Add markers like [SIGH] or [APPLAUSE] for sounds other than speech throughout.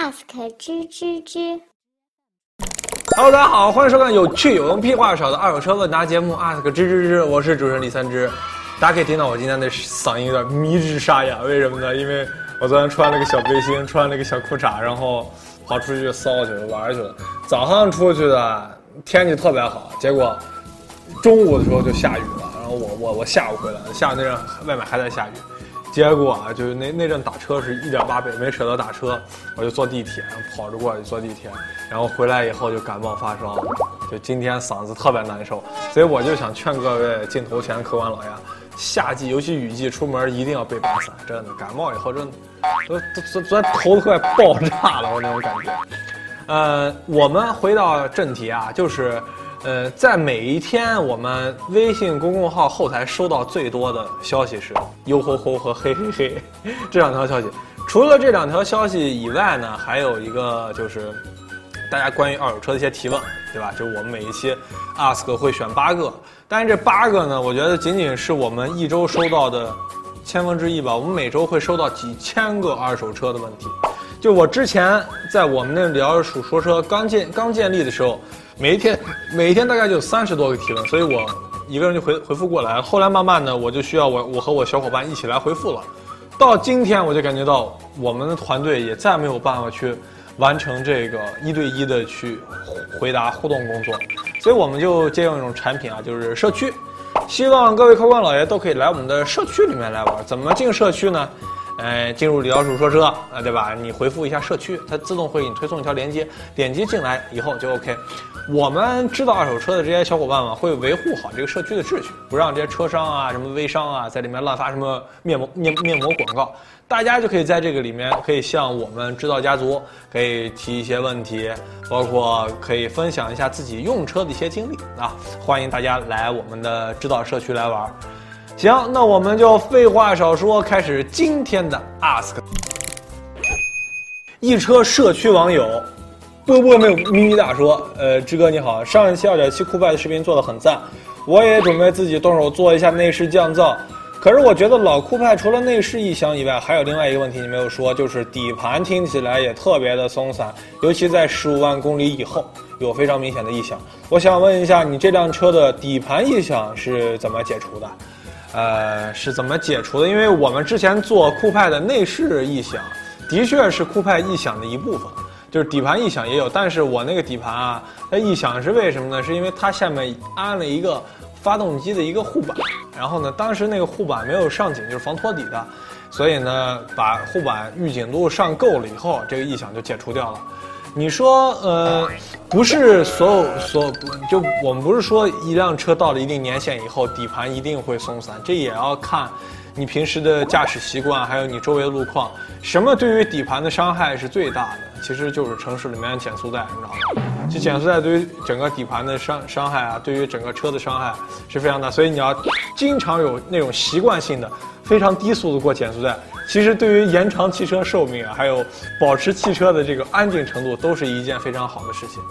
ask 吱吱吱。Hello，大家好，欢迎收看有趣有用、屁话少的二手车问答节目《ask 吱吱吱》，我是主持人李三枝。大家可以听到我今天的嗓音有点迷之沙哑，为什么呢？因为我昨天穿了个小背心，穿了个小裤衩，然后跑出去骚去了，玩去了。早上出去的天气特别好，结果中午的时候就下雨了，然后我我我下午回来，下午那阵外面还在下雨。结果啊，就是那那阵打车是一点八倍，没舍得打车，我就坐地铁，跑着过去坐地铁，然后回来以后就感冒发烧，就今天嗓子特别难受，所以我就想劝各位镜头前客官老爷，夏季尤其雨季出门一定要备把伞，真的感冒以后真的，都都昨昨天头都快爆炸了，我那种感觉。呃，我们回到正题啊，就是。呃，在每一天，我们微信公众号后台收到最多的消息是“呦吼吼”和“嘿嘿嘿”这两条消息。除了这两条消息以外呢，还有一个就是大家关于二手车的一些提问，对吧？就是我们每一期 ask 会选八个，但是这八个呢，我觉得仅仅是我们一周收到的千分之一吧。我们每周会收到几千个二手车的问题。就我之前在我们那聊鼠说车刚建刚建立的时候。每一天，每天大概就三十多个提问，所以我一个人就回回复过来。后来慢慢的，我就需要我我和我小伙伴一起来回复了。到今天，我就感觉到我们的团队也再没有办法去完成这个一对一的去回答互动工作，所以我们就借用一种产品啊，就是社区。希望各位客官老爷都可以来我们的社区里面来玩。怎么进社区呢？呃，进入李老鼠说车啊，对吧？你回复一下社区，它自动会给你推送一条链接，点击进来以后就 OK。我们知道二手车的这些小伙伴们会维护好这个社区的秩序，不让这些车商啊、什么微商啊在里面乱发什么面膜面面膜广告。大家就可以在这个里面可以向我们知道家族可以提一些问题，包括可以分享一下自己用车的一些经历啊。欢迎大家来我们的知道社区来玩。行，那我们就废话少说，开始今天的 ask。一车社区网友。波波没有咪咪大说，呃，志哥你好，上一期二点七酷派的视频做的很赞，我也准备自己动手做一下内饰降噪。可是我觉得老酷派除了内饰异响以外，还有另外一个问题你没有说，就是底盘听起来也特别的松散，尤其在十五万公里以后有非常明显的异响。我想问一下，你这辆车的底盘异响是怎么解除的？呃，是怎么解除的？因为我们之前做酷派的内饰异响，的确是酷派异响的一部分。就是底盘异响也有，但是我那个底盘啊，它异响是为什么呢？是因为它下面安了一个发动机的一个护板，然后呢，当时那个护板没有上紧，就是防脱底的，所以呢，把护板预警度上够了以后，这个异响就解除掉了。你说，呃，不是所有所就我们不是说一辆车到了一定年限以后，底盘一定会松散，这也要看你平时的驾驶习惯，还有你周围的路况，什么对于底盘的伤害是最大的？其实就是城市里面的减速带，你知道吗？这减速带对于整个底盘的伤伤害啊，对于整个车的伤害是非常大，所以你要经常有那种习惯性的非常低速的过减速带。其实对于延长汽车寿命啊，还有保持汽车的这个安静程度，都是一件非常好的事情。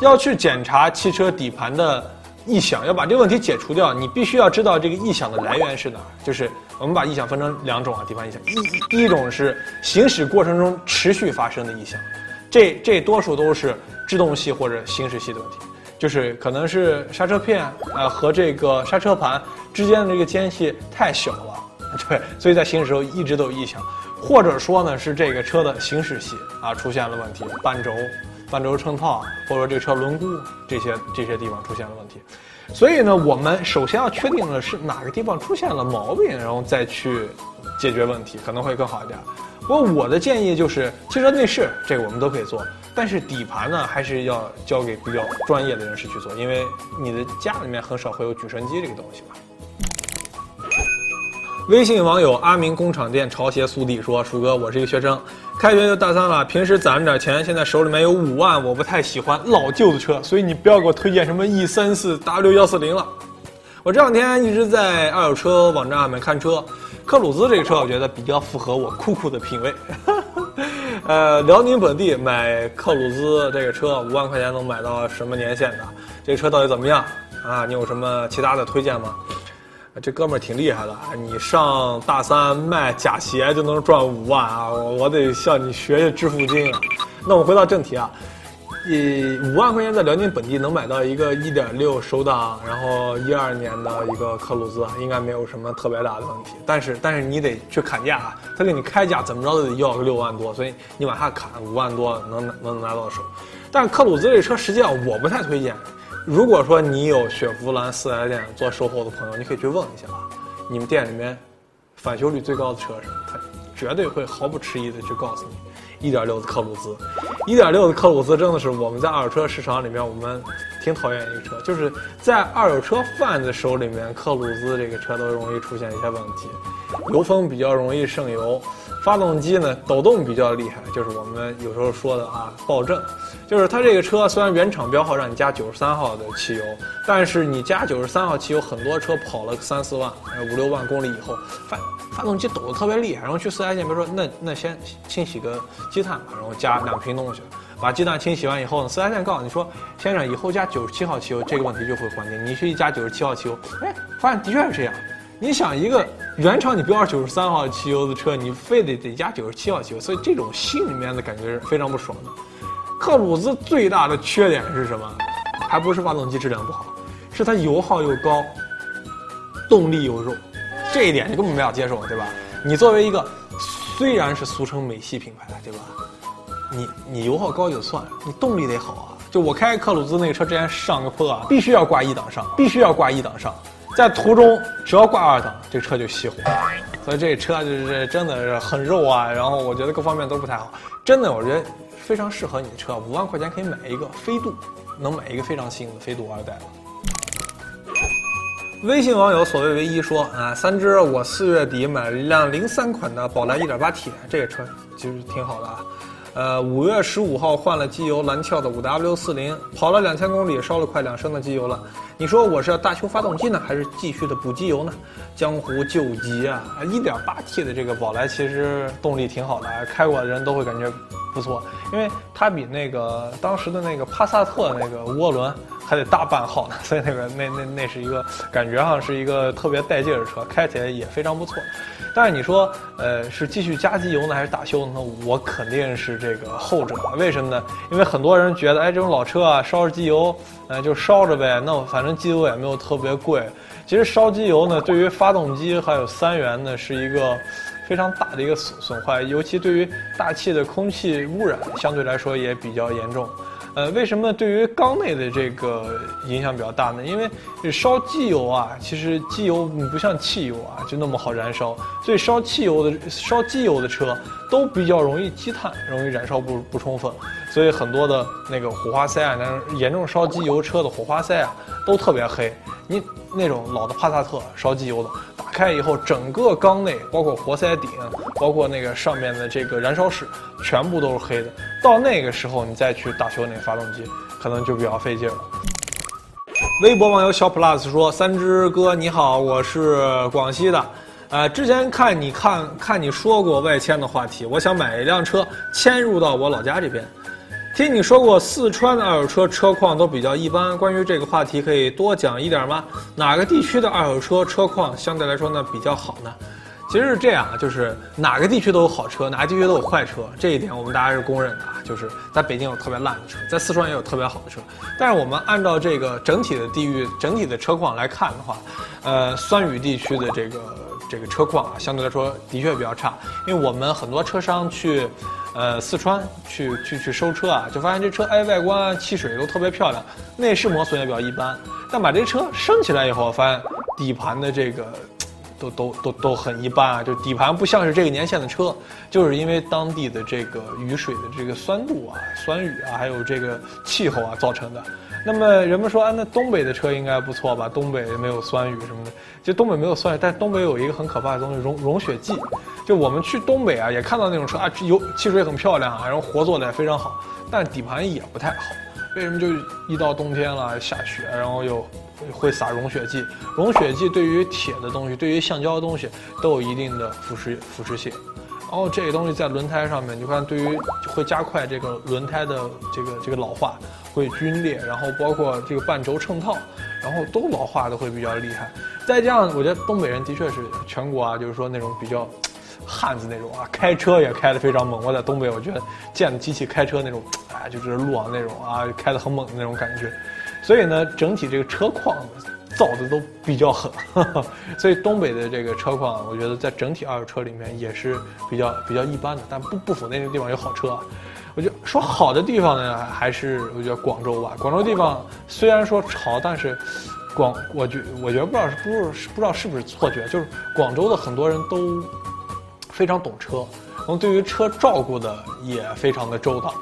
要去检查汽车底盘的异响，要把这个问题解除掉，你必须要知道这个异响的来源是哪儿。就是我们把异响分成两种啊，底盘异响。一一种是行驶过程中持续发生的异响，这这多数都是制动系或者行驶系的问题，就是可能是刹车片呃和这个刹车盘之间的这个间隙太小了，对，所以在行驶时候一直都有异响，或者说呢是这个车的行驶系啊出现了问题，半轴。半轴衬套，或者说这车轮毂这些这些地方出现了问题，所以呢，我们首先要确定的是哪个地方出现了毛病，然后再去解决问题，可能会更好一点。不过我的建议就是，汽车内饰这个我们都可以做，但是底盘呢，还是要交给比较专业的人士去做，因为你的家里面很少会有举升机这个东西吧。微信网友阿明工厂店潮鞋速递说：“鼠哥，我是一个学生，开学就大三了，平时攒着点钱，现在手里面有五万，我不太喜欢老旧的车，所以你不要给我推荐什么 E 三四 W 幺四零了。我这两天一直在二手车网站上面看车，克鲁兹这个车我觉得比较符合我酷酷的品味。[LAUGHS] 呃，辽宁本地买克鲁兹这个车五万块钱能买到什么年限的？这个车到底怎么样啊？你有什么其他的推荐吗？”这哥们儿挺厉害的，你上大三卖假鞋就能赚五万啊！我得向你学学致富经啊！那我们回到正题啊，以五万块钱在辽宁本地能买到一个一点六手挡，然后一二年的一个科鲁兹，应该没有什么特别大的问题。但是但是你得去砍价啊，他给你开价怎么着都得要个六万多，所以你往下砍五万多能能拿到手。但是科鲁兹这车实际上我不太推荐。如果说你有雪佛兰四 S 店做售后的朋友，你可以去问一下啊，你们店里面返修率最高的车是什么？他绝对会毫不迟疑的去告诉你，一点六的科鲁兹，一点六的科鲁兹真的是我们在二手车市场里面我们挺讨厌一个车，就是在二手车贩子手里面，科鲁兹这个车都容易出现一些问题，油封比较容易渗油。发动机呢抖动比较厉害，就是我们有时候说的啊爆震，就是它这个车虽然原厂标号让你加九十三号的汽油，但是你加九十三号汽油，很多车跑了三四万、五六万公里以后，发发动机抖得特别厉害，然后去四 S 店，比如说那那先清洗个积碳吧，然后加两瓶东西，把积碳清洗完以后呢，四 S 店告诉你说，先生以后加九十七号汽油，这个问题就会缓解。你去一加九十七号汽油，哎，发现的确是这样。你想一个原厂你标九十三号汽油的车，你非得得加九十七号汽油，所以这种心里面的感觉是非常不爽的。克鲁兹最大的缺点是什么？还不是发动机质量不好，是它油耗又高，动力又弱，这一点你根本没法接受，对吧？你作为一个虽然是俗称美系品牌，对吧？你你油耗高就算了，你动力得好啊。就我开克鲁兹那个车之前上个坡啊，必须要挂一档上，必须要挂一档上。在途中，只要挂二档，这车就熄火，所以这车就是真的是很肉啊。然后我觉得各方面都不太好，真的，我觉得非常适合你的车，五万块钱可以买一个飞度，能买一个非常新的飞度二代了。微信网友所谓唯一说啊，三只，我四月底买了一辆零三款的宝来 1.8T，这个车其实挺好的啊。呃，五月十五号换了机油，蓝壳的五 W 四零，跑了两千公里，烧了快两升的机油了。你说我是要大修发动机呢，还是继续的补机油呢？江湖救急啊！啊，一点八 T 的这个宝来其实动力挺好的，开过的人都会感觉不错，因为它比那个当时的那个帕萨特那个涡轮还得大半号呢，[LAUGHS] 所以那个那那那是一个感觉上是一个特别带劲的车，开起来也非常不错。但是你说，呃，是继续加机油呢，还是大修呢？我肯定是这个后者。为什么呢？因为很多人觉得，哎，这种老车啊，烧着机油，呃，就烧着呗。那反正机油也没有特别贵。其实烧机油呢，对于发动机还有三元呢，是一个非常大的一个损损坏，尤其对于大气的空气污染，相对来说也比较严重。呃，为什么对于缸内的这个影响比较大呢？因为烧机油啊，其实机油不像汽油啊，就那么好燃烧，所以烧汽油的、烧机油的车都比较容易积碳，容易燃烧不不充分，所以很多的那个火花塞啊，那严重烧机油车的火花塞啊，都特别黑。你那种老的帕萨特烧机油的。开以后，整个缸内，包括活塞顶，包括那个上面的这个燃烧室，全部都是黑的。到那个时候，你再去大修那个发动机，可能就比较费劲了。微博网友小 plus 说：“三只哥你好，我是广西的，呃，之前看你看看你说过外迁的话题，我想买一辆车迁入到我老家这边。”听你说过四川的二手车车况都比较一般，关于这个话题可以多讲一点吗？哪个地区的二手车车况相对来说呢比较好呢？其实是这样啊，就是哪个地区都有好车，哪个地区都有坏车，这一点我们大家是公认的啊。就是在北京有特别烂的车，在四川也有特别好的车，但是我们按照这个整体的地域、整体的车况来看的话，呃，酸雨地区的这个这个车况啊，相对来说的确比较差，因为我们很多车商去。呃，四川去去去收车啊，就发现这车哎外观漆水都特别漂亮，内饰磨损也比较一般。但把这车升起来以后，发现底盘的这个都都都都很一般啊，就底盘不像是这个年限的车，就是因为当地的这个雨水的这个酸度啊、酸雨啊，还有这个气候啊造成的。那么人们说啊，那东北的车应该不错吧？东北没有酸雨什么的，其实东北没有酸雨，但东北有一个很可怕的东西——融融雪剂。就我们去东北啊，也看到那种车啊，油汽水很漂亮啊，然后活做的也非常好，但底盘也不太好。为什么？就一到冬天了，下雪，然后又会撒融雪剂。融雪剂对于铁的东西，对于橡胶的东西都有一定的腐蚀腐蚀性。然后这个东西在轮胎上面，你看，对于会加快这个轮胎的这个这个老化，会皲裂，然后包括这个半轴衬套，然后都老化的会比较厉害。再加上，我觉得东北人的确是全国啊，就是说那种比较。汉子那种啊，开车也开得非常猛。我在东北，我觉得见的机器开车那种，哎，就是路网那种啊，开得很猛的那种感觉。所以呢，整体这个车况造的都比较狠，所以东北的这个车况，我觉得在整体二手车里面也是比较比较一般的，但不不否那个地方有好车。我觉得说好的地方呢，还是我觉得广州吧。广州地方虽然说潮，但是广我觉我觉得不知道是不是不知道是不是错觉，就是广州的很多人都非常懂车，然后对于车照顾的也非常的周到。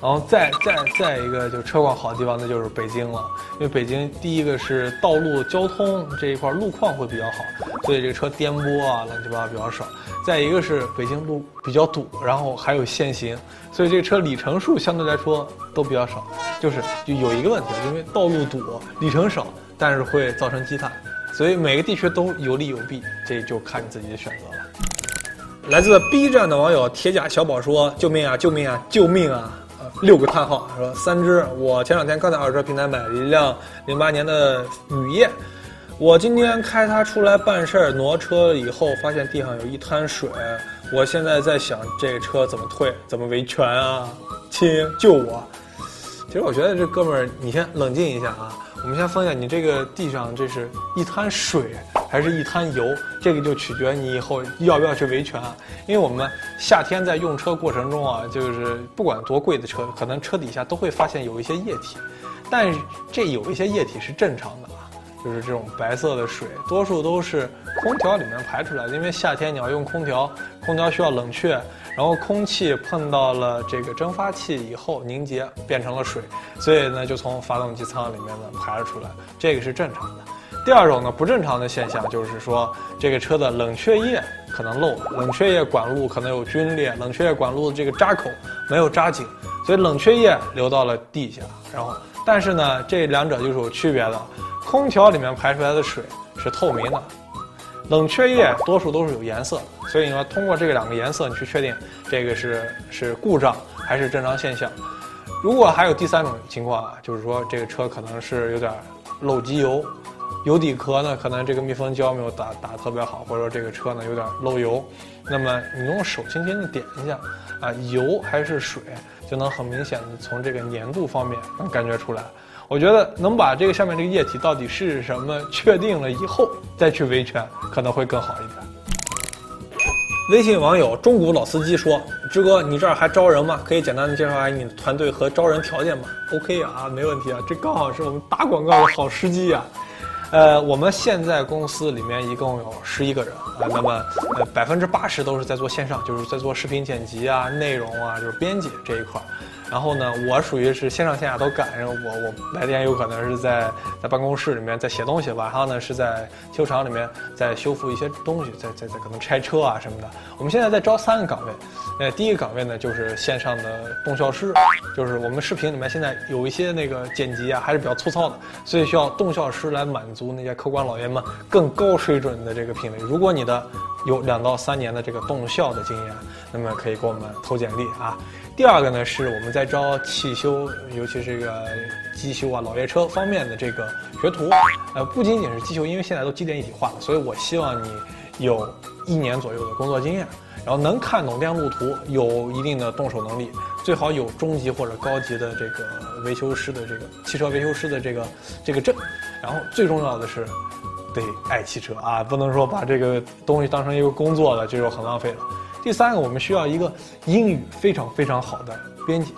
然后再再再一个，就车况好的地方，那就是北京了。因为北京第一个是道路交通这一块路况会比较好，所以这个车颠簸啊乱七八糟比较少。再一个是北京路比较堵，然后还有限行，所以这车里程数相对来说都比较少。就是就有一个问题，因为道路堵，里程少，但是会造成积碳，所以每个地区都有利有弊，这就看你自己的选择了。来自 B 站的网友铁甲小宝说：“救命啊！救命啊！救命啊！”六个叹号说三只，我前两天刚在二手车平台买了一辆零八年的雨燕，我今天开它出来办事儿挪车以后，发现地上有一滩水，我现在在想这车怎么退，怎么维权啊？亲，救我！其实我觉得这哥们儿，你先冷静一下啊。我们先分析，你这个地上这是一滩水还是一滩油？这个就取决你以后要不要去维权啊。因为我们夏天在用车过程中啊，就是不管多贵的车，可能车底下都会发现有一些液体，但这有一些液体是正常的啊，就是这种白色的水，多数都是空调里面排出来的。因为夏天你要用空调，空调需要冷却。然后空气碰到了这个蒸发器以后凝结变成了水，所以呢就从发动机舱里面呢排了出来，这个是正常的。第二种呢不正常的现象就是说这个车的冷却液可能漏，冷却液管路可能有皲裂，冷却液管路的这个扎口没有扎紧，所以冷却液流到了地下。然后但是呢这两者就是有区别的，空调里面排出来的水是透明的。冷却液多数都是有颜色，所以呢，通过这两个颜色，你去确定这个是是故障还是正常现象。如果还有第三种情况啊，就是说这个车可能是有点漏机油，[LAUGHS] 油底壳呢可能这个密封胶没有打打特别好，或者说这个车呢有点漏油，那么你用手轻轻的点一下，啊，油还是水，就能很明显的从这个粘度方面能感觉出来。我觉得能把这个下面这个液体到底是什么确定了以后，再去维权可能会更好一点。微信网友中古老司机说：“志哥，你这儿还招人吗？可以简单的介绍一下你的团队和招人条件吗？”OK 啊，没问题啊，这刚好是我们打广告的好时机啊。呃，我们现在公司里面一共有十一个人啊，那么呃百分之八十都是在做线上，就是在做视频剪辑啊、内容啊，就是编辑这一块儿。然后呢，我属于是线上线下都赶上。我我白天有可能是在在办公室里面在写东西，晚上呢是在修厂里面在修复一些东西，在在在可能拆车啊什么的。我们现在在招三个岗位，呃，第一个岗位呢就是线上的动效师，就是我们视频里面现在有一些那个剪辑啊还是比较粗糙的，所以需要动效师来满足那些客官老爷们更高水准的这个品味。如果你的有两到三年的这个动效的经验，那么可以给我们投简历啊。第二个呢，是我们在招汽修，尤其是这个机修啊、老爷车方面的这个学徒。呃，不仅仅是机修，因为现在都机电一体化了，所以我希望你有一年左右的工作经验，然后能看懂电路图，有一定的动手能力，最好有中级或者高级的这个维修师的这个汽车维修师的这个这个证。然后最重要的是，得爱汽车啊，不能说把这个东西当成一个工作了，这就很浪费了。第三个，我们需要一个英语非常非常好的编辑，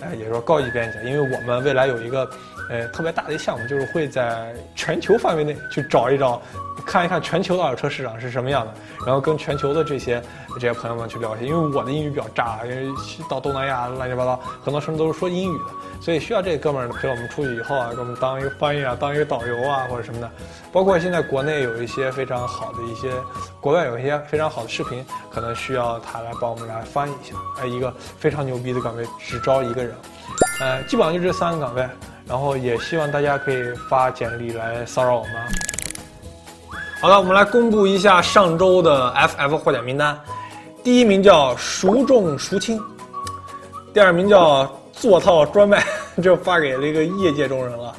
呃，也就是说高级编辑，因为我们未来有一个，呃，特别大的项目，就是会在全球范围内去找一找，看一看全球的二手车市场是什么样的，然后跟全球的这些这些朋友们去聊一下。因为我的英语比较渣，因为到东南亚乱七八糟，很多时候都是说英语的。所以需要这哥们儿陪我们出去以后啊，给我们当一个翻译啊，当一个导游啊，或者什么的。包括现在国内有一些非常好的一些，国外有一些非常好的视频，可能需要他来帮我们来翻译一下。哎，一个非常牛逼的岗位，只招一个人。呃，基本上就这三个岗位。然后也希望大家可以发简历来骚扰我们。好了，我们来公布一下上周的 FF 获奖名单。第一名叫孰重孰轻，第二名叫。座套专卖 [LAUGHS] 就发给了一个业界中人了，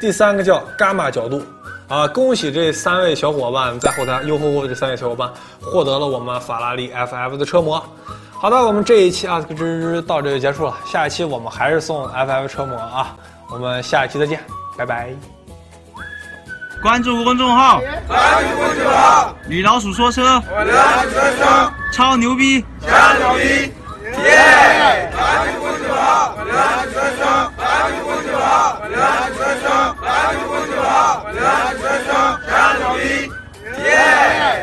第三个叫伽马角度，啊，恭喜这三位小伙伴在后台优吼吼这三位小伙伴获得了我们法拉利 FF 的车模。好的，我们这一期啊，这这到这就结束了。下一期我们还是送 FF 车模啊，我们下一期再见，拜拜。关注公众号，关注公众号，女老鼠说车，关注公众号，超牛逼，关注一，耶，关注公众号，关注公众号，关注公众号，关注公众号，关注公众号，关牛逼，耶。